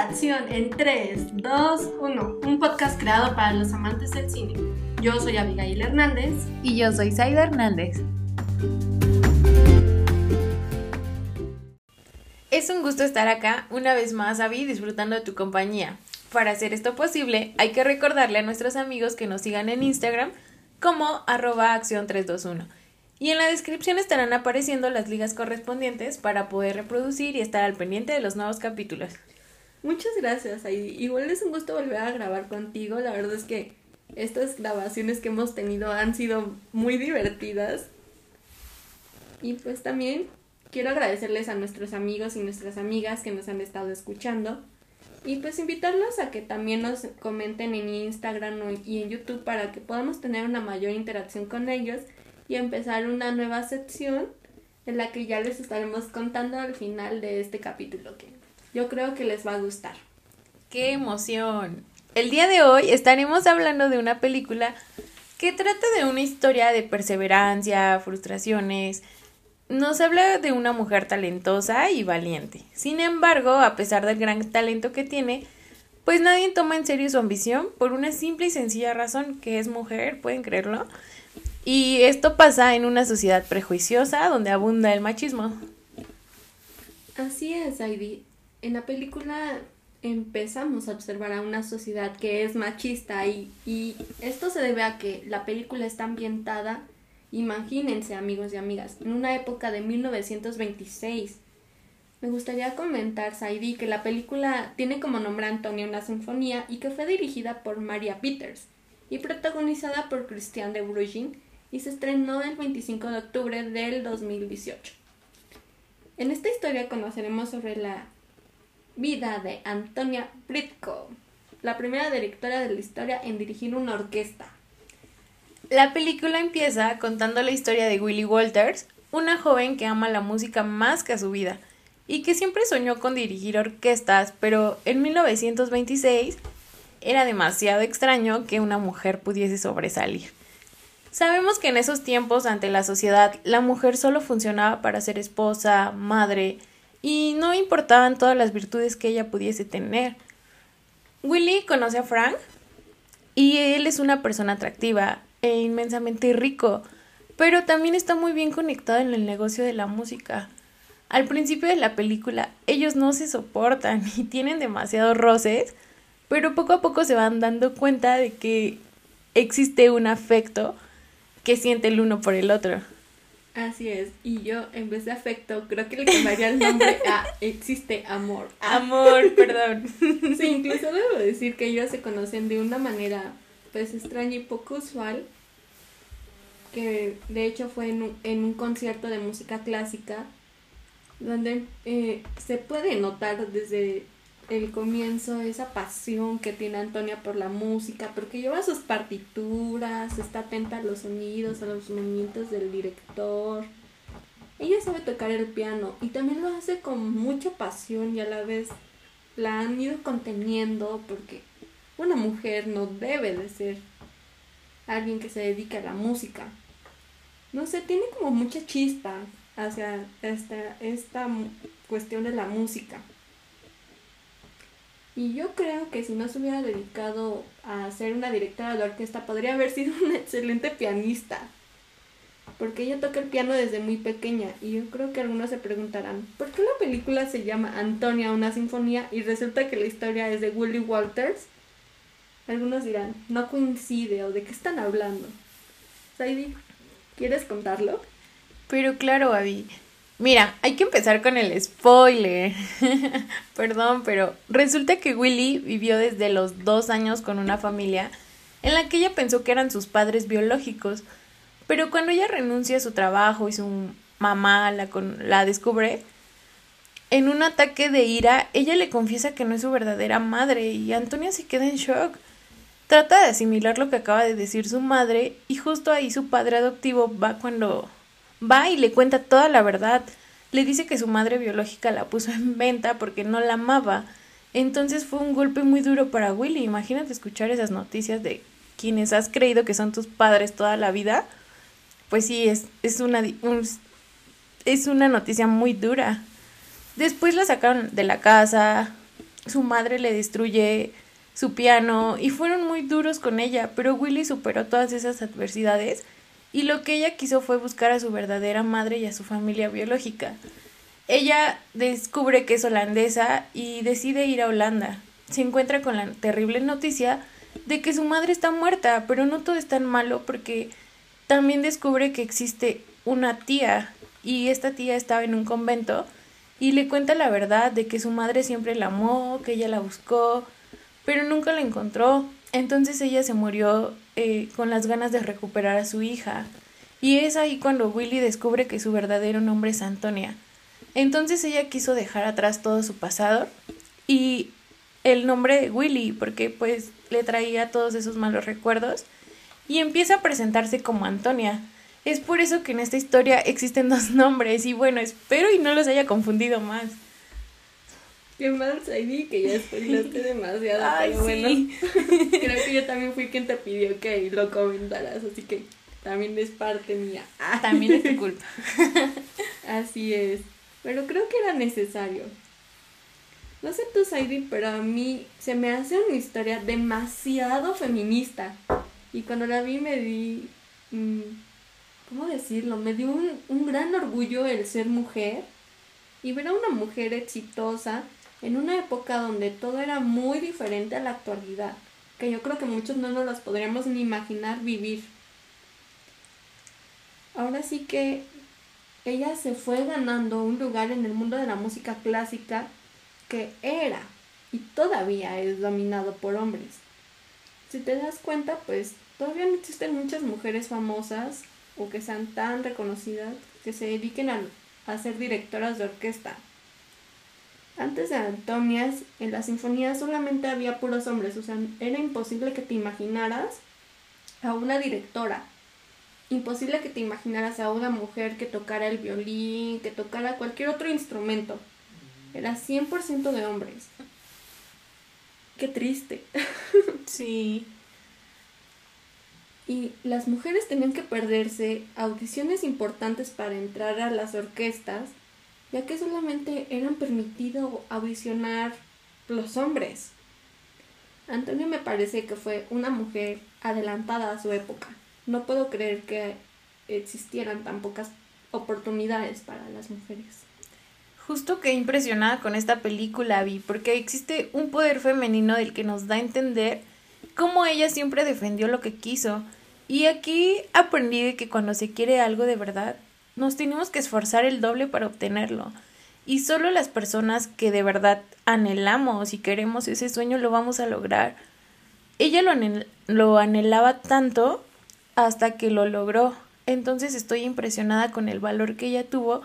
acción en 3, 2, 1. Un podcast creado para los amantes del cine. Yo soy Abigail Hernández. Y yo soy Zaida Hernández. Es un gusto estar acá una vez más, Abby, disfrutando de tu compañía. Para hacer esto posible, hay que recordarle a nuestros amigos que nos sigan en Instagram como arroba acción 321 y en la descripción estarán apareciendo las ligas correspondientes para poder reproducir y estar al pendiente de los nuevos capítulos. Muchas gracias, Heidi. Igual es un gusto volver a grabar contigo. La verdad es que estas grabaciones que hemos tenido han sido muy divertidas. Y pues también quiero agradecerles a nuestros amigos y nuestras amigas que nos han estado escuchando. Y pues invitarlos a que también nos comenten en Instagram y en YouTube para que podamos tener una mayor interacción con ellos y empezar una nueva sección en la que ya les estaremos contando al final de este capítulo que yo creo que les va a gustar. ¡Qué emoción! El día de hoy estaremos hablando de una película que trata de una historia de perseverancia, frustraciones. Nos habla de una mujer talentosa y valiente. Sin embargo, a pesar del gran talento que tiene, pues nadie toma en serio su ambición por una simple y sencilla razón que es mujer, pueden creerlo. Y esto pasa en una sociedad prejuiciosa donde abunda el machismo. Así es, Heidi. En la película empezamos a observar a una sociedad que es machista y, y esto se debe a que la película está ambientada, imagínense amigos y amigas, en una época de 1926. Me gustaría comentar, Saidi, que la película tiene como nombre Antonia una sinfonía y que fue dirigida por Maria Peters y protagonizada por Christian de Brugge y se estrenó el 25 de octubre del 2018. En esta historia conoceremos sobre la vida de Antonia Britko, la primera directora de la historia en dirigir una orquesta. La película empieza contando la historia de Willie Walters, una joven que ama la música más que a su vida y que siempre soñó con dirigir orquestas, pero en 1926 era demasiado extraño que una mujer pudiese sobresalir. Sabemos que en esos tiempos ante la sociedad la mujer solo funcionaba para ser esposa, madre, y no importaban todas las virtudes que ella pudiese tener. Willy conoce a Frank y él es una persona atractiva e inmensamente rico, pero también está muy bien conectado en el negocio de la música. Al principio de la película ellos no se soportan y tienen demasiados roces, pero poco a poco se van dando cuenta de que existe un afecto que siente el uno por el otro. Así es, y yo en vez de afecto creo que le cambiaría el nombre a existe amor. Amor, perdón. Sí, incluso debo decir que ellos se conocen de una manera pues extraña y poco usual, que de hecho fue en un, en un concierto de música clásica, donde eh, se puede notar desde el comienzo, esa pasión que tiene Antonia por la música, porque lleva sus partituras, está atenta a los sonidos, a los movimientos del director. Ella sabe tocar el piano y también lo hace con mucha pasión y a la vez la han ido conteniendo porque una mujer no debe de ser alguien que se dedique a la música. No sé, tiene como mucha chispa hacia esta, esta cuestión de la música. Y yo creo que si no se hubiera dedicado a ser una directora de orquesta, podría haber sido una excelente pianista. Porque ella toca el piano desde muy pequeña. Y yo creo que algunos se preguntarán, ¿por qué la película se llama Antonia, una sinfonía? Y resulta que la historia es de Willie Walters. Algunos dirán, no coincide o de qué están hablando. Saidi, ¿quieres contarlo? Pero claro, Abby. Mira, hay que empezar con el spoiler. Perdón, pero resulta que Willy vivió desde los dos años con una familia en la que ella pensó que eran sus padres biológicos. Pero cuando ella renuncia a su trabajo y su mamá la, la descubre, en un ataque de ira, ella le confiesa que no es su verdadera madre y Antonia se queda en shock. Trata de asimilar lo que acaba de decir su madre y justo ahí su padre adoptivo va cuando Va y le cuenta toda la verdad. Le dice que su madre biológica la puso en venta porque no la amaba. Entonces fue un golpe muy duro para Willy. Imagínate escuchar esas noticias de quienes has creído que son tus padres toda la vida. Pues sí, es, es, una, es una noticia muy dura. Después la sacaron de la casa, su madre le destruye su piano y fueron muy duros con ella, pero Willy superó todas esas adversidades y lo que ella quiso fue buscar a su verdadera madre y a su familia biológica. Ella descubre que es holandesa y decide ir a Holanda. Se encuentra con la terrible noticia de que su madre está muerta, pero no todo es tan malo porque también descubre que existe una tía y esta tía estaba en un convento y le cuenta la verdad de que su madre siempre la amó, que ella la buscó, pero nunca la encontró. Entonces ella se murió eh, con las ganas de recuperar a su hija. Y es ahí cuando Willy descubre que su verdadero nombre es Antonia. Entonces ella quiso dejar atrás todo su pasado y el nombre de Willy, porque pues le traía todos esos malos recuerdos, y empieza a presentarse como Antonia. Es por eso que en esta historia existen dos nombres y bueno, espero y no los haya confundido más. Qué mal, Saidi, que ya spoilaste demasiado, Ay, pero bueno. Creo que yo también fui quien te pidió que lo comentaras, así que también es parte mía. Ah, También es tu culpa. Así es. Pero creo que era necesario. No sé tú, Saidi, pero a mí se me hace una historia demasiado feminista. Y cuando la vi me di... mm, ¿Cómo decirlo? Me dio un, un gran orgullo el ser mujer y ver a una mujer exitosa en una época donde todo era muy diferente a la actualidad, que yo creo que muchos no nos las podríamos ni imaginar vivir. Ahora sí que ella se fue ganando un lugar en el mundo de la música clásica que era y todavía es dominado por hombres. Si te das cuenta, pues todavía no existen muchas mujeres famosas o que sean tan reconocidas que se dediquen a, a ser directoras de orquesta. Antes de Antonias, en las sinfonías solamente había puros hombres, o sea, era imposible que te imaginaras a una directora. Imposible que te imaginaras a una mujer que tocara el violín, que tocara cualquier otro instrumento. Era 100% de hombres. Qué triste. Sí. Y las mujeres tenían que perderse audiciones importantes para entrar a las orquestas, ya que solamente eran permitido audicionar los hombres. Antonio me parece que fue una mujer adelantada a su época. No puedo creer que existieran tan pocas oportunidades para las mujeres. Justo quedé impresionada con esta película, Vi, porque existe un poder femenino del que nos da a entender cómo ella siempre defendió lo que quiso. Y aquí aprendí de que cuando se quiere algo de verdad, nos tenemos que esforzar el doble para obtenerlo. Y solo las personas que de verdad anhelamos y queremos ese sueño lo vamos a lograr. Ella lo, anhel- lo anhelaba tanto hasta que lo logró. Entonces estoy impresionada con el valor que ella tuvo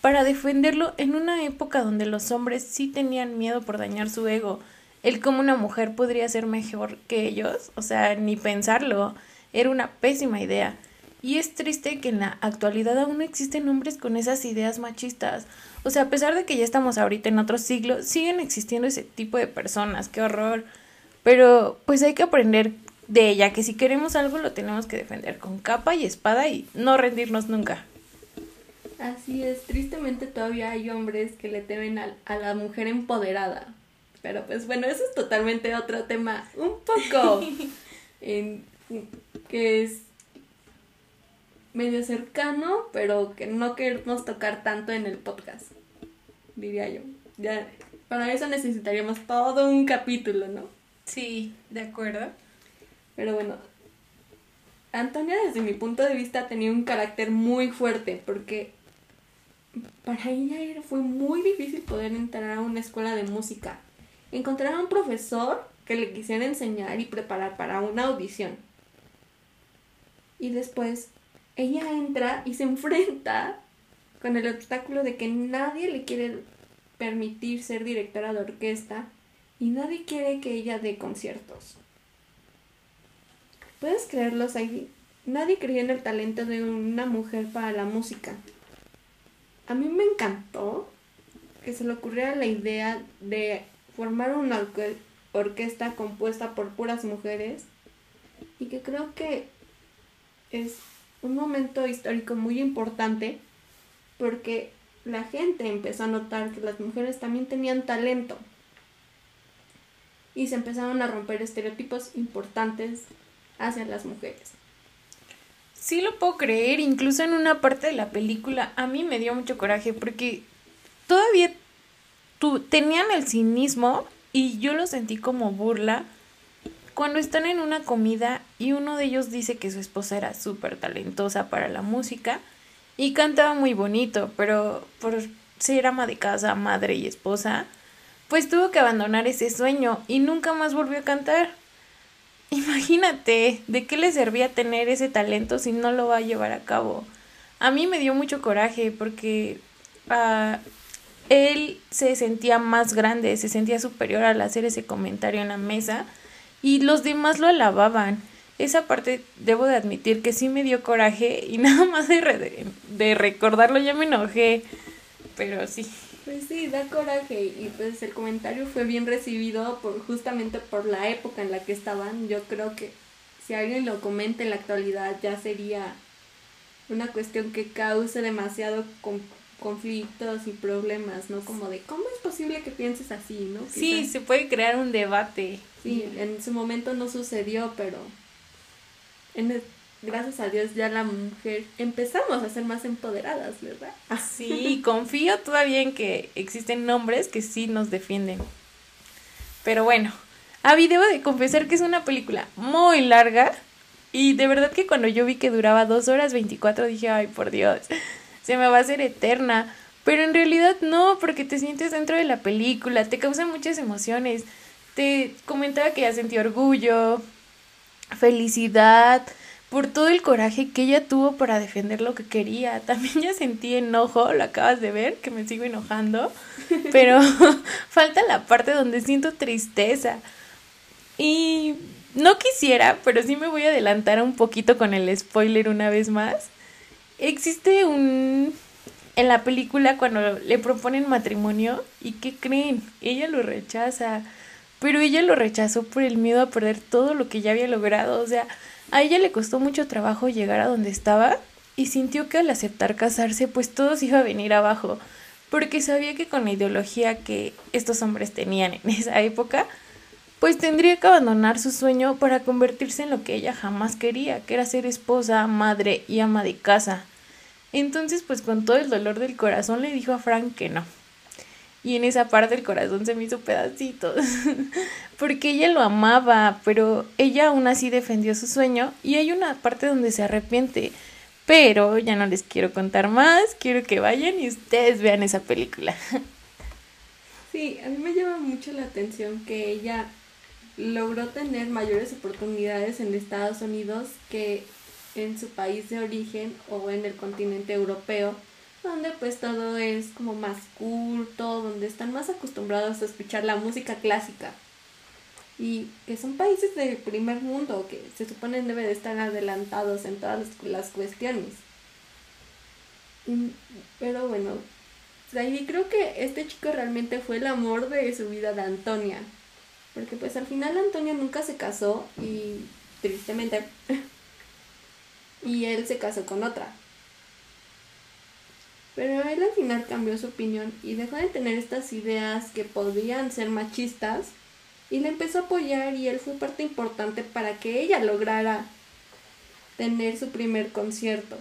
para defenderlo en una época donde los hombres sí tenían miedo por dañar su ego. El cómo una mujer podría ser mejor que ellos, o sea, ni pensarlo, era una pésima idea. Y es triste que en la actualidad aún no existen hombres con esas ideas machistas. O sea, a pesar de que ya estamos ahorita en otro siglo, siguen existiendo ese tipo de personas. Qué horror. Pero pues hay que aprender de ella, que si queremos algo lo tenemos que defender con capa y espada y no rendirnos nunca. Así es, tristemente todavía hay hombres que le temen a, a la mujer empoderada. Pero pues bueno, eso es totalmente otro tema, un poco en- que es medio cercano, pero que no queremos tocar tanto en el podcast, diría yo. Ya, para eso necesitaríamos todo un capítulo, ¿no? Sí, de acuerdo. Pero bueno, Antonia desde mi punto de vista tenía un carácter muy fuerte porque para ella fue muy difícil poder entrar a una escuela de música. Encontrar a un profesor que le quisiera enseñar y preparar para una audición. Y después ella entra y se enfrenta con el obstáculo de que nadie le quiere permitir ser directora de orquesta y nadie quiere que ella dé conciertos. ¿Puedes creerlo, Saidi? Nadie creía en el talento de una mujer para la música. A mí me encantó que se le ocurriera la idea de formar una orque- orquesta compuesta por puras mujeres y que creo que es un momento histórico muy importante porque la gente empezó a notar que las mujeres también tenían talento. y se empezaron a romper estereotipos importantes hacia las mujeres. Sí lo puedo creer, incluso en una parte de la película a mí me dio mucho coraje porque todavía tu, tenían el cinismo y yo lo sentí como burla cuando están en una comida y uno de ellos dice que su esposa era súper talentosa para la música y cantaba muy bonito, pero por ser ama de casa, madre y esposa, pues tuvo que abandonar ese sueño y nunca más volvió a cantar. Imagínate, ¿de qué le servía tener ese talento si no lo va a llevar a cabo? A mí me dio mucho coraje porque uh, él se sentía más grande, se sentía superior al hacer ese comentario en la mesa y los demás lo alababan. Esa parte debo de admitir que sí me dio coraje y nada más de, recordarlo ya me enojé, pero sí. Pues sí, da coraje y pues el comentario fue bien recibido por justamente por la época en la que estaban. Yo creo que si alguien lo comenta en la actualidad ya sería una cuestión que cause demasiado conflictos y problemas, ¿no? Como de cómo es posible que pienses así, ¿no? Sí, se puede crear un debate. Sí, en su momento no sucedió, pero en gracias a Dios ya la mujer empezamos a ser más empoderadas, ¿verdad? Sí, confío todavía en que existen nombres que sí nos defienden. Pero bueno, a debo de confesar que es una película muy larga y de verdad que cuando yo vi que duraba dos horas 24 dije, ay por Dios, se me va a hacer eterna. Pero en realidad no, porque te sientes dentro de la película, te causa muchas emociones. Te comentaba que ya sentí orgullo, felicidad, por todo el coraje que ella tuvo para defender lo que quería. También ya sentí enojo, lo acabas de ver, que me sigo enojando, pero falta la parte donde siento tristeza. Y no quisiera, pero sí me voy a adelantar un poquito con el spoiler una vez más. Existe un... En la película cuando le proponen matrimonio y ¿qué creen? Ella lo rechaza, pero ella lo rechazó por el miedo a perder todo lo que ya había logrado, o sea, a ella le costó mucho trabajo llegar a donde estaba y sintió que al aceptar casarse pues todo se iba a venir abajo, porque sabía que con la ideología que estos hombres tenían en esa época, pues tendría que abandonar su sueño para convertirse en lo que ella jamás quería, que era ser esposa, madre y ama de casa. Entonces pues con todo el dolor del corazón le dijo a Frank que no, y en esa parte el corazón se me hizo pedacitos, porque ella lo amaba, pero ella aún así defendió su sueño y hay una parte donde se arrepiente, pero ya no les quiero contar más, quiero que vayan y ustedes vean esa película. Sí, a mí me llama mucho la atención que ella logró tener mayores oportunidades en Estados Unidos que en su país de origen o en el continente europeo donde pues todo es como más culto, donde están más acostumbrados a escuchar la música clásica. Y que son países del primer mundo que se suponen deben de estar adelantados en todas las cuestiones. pero bueno, ahí creo que este chico realmente fue el amor de su vida de Antonia. Porque pues al final Antonia nunca se casó y tristemente. y él se casó con otra. Pero él al final cambió su opinión y dejó de tener estas ideas que podían ser machistas y le empezó a apoyar y él fue parte importante para que ella lograra tener su primer concierto.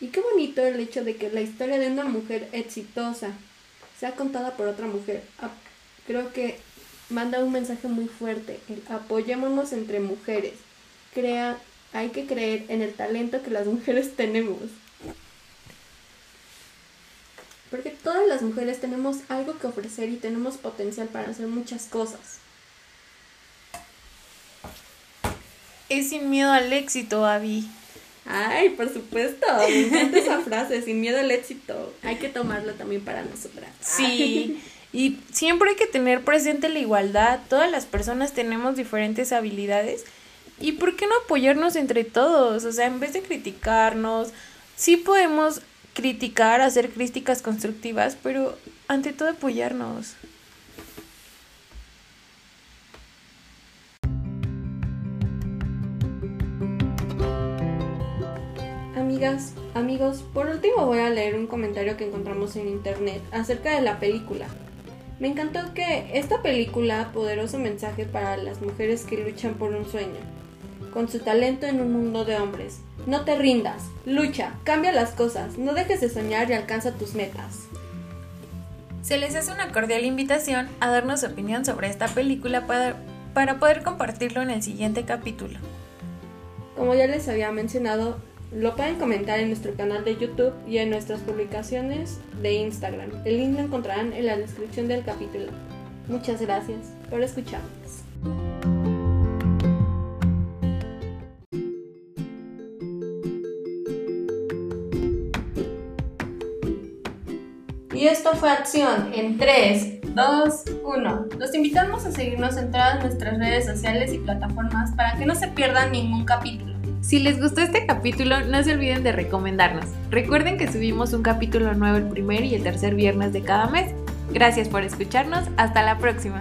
Y qué bonito el hecho de que la historia de una mujer exitosa sea contada por otra mujer. Ah, creo que manda un mensaje muy fuerte. apoyémonos entre mujeres. Crea, hay que creer en el talento que las mujeres tenemos. Porque todas las mujeres tenemos algo que ofrecer y tenemos potencial para hacer muchas cosas. Es sin miedo al éxito, Abby. Ay, por supuesto, me encanta esa frase, sin miedo al éxito. Hay que tomarlo también para nosotras. Sí, y siempre hay que tener presente la igualdad. Todas las personas tenemos diferentes habilidades. ¿Y por qué no apoyarnos entre todos? O sea, en vez de criticarnos, sí podemos criticar, hacer críticas constructivas, pero ante todo apoyarnos. Amigas, amigos, por último voy a leer un comentario que encontramos en internet acerca de la película. Me encantó que esta película, poderoso mensaje para las mujeres que luchan por un sueño, con su talento en un mundo de hombres. No te rindas, lucha, cambia las cosas, no dejes de soñar y alcanza tus metas. Se les hace una cordial invitación a darnos su opinión sobre esta película para, para poder compartirlo en el siguiente capítulo. Como ya les había mencionado, lo pueden comentar en nuestro canal de YouTube y en nuestras publicaciones de Instagram. El link lo encontrarán en la descripción del capítulo. Muchas gracias por escucharnos. Y esto fue Acción en 3, 2, 1. Los invitamos a seguirnos en todas nuestras redes sociales y plataformas para que no se pierdan ningún capítulo. Si les gustó este capítulo, no se olviden de recomendarnos. Recuerden que subimos un capítulo nuevo el primer y el tercer viernes de cada mes. Gracias por escucharnos. Hasta la próxima.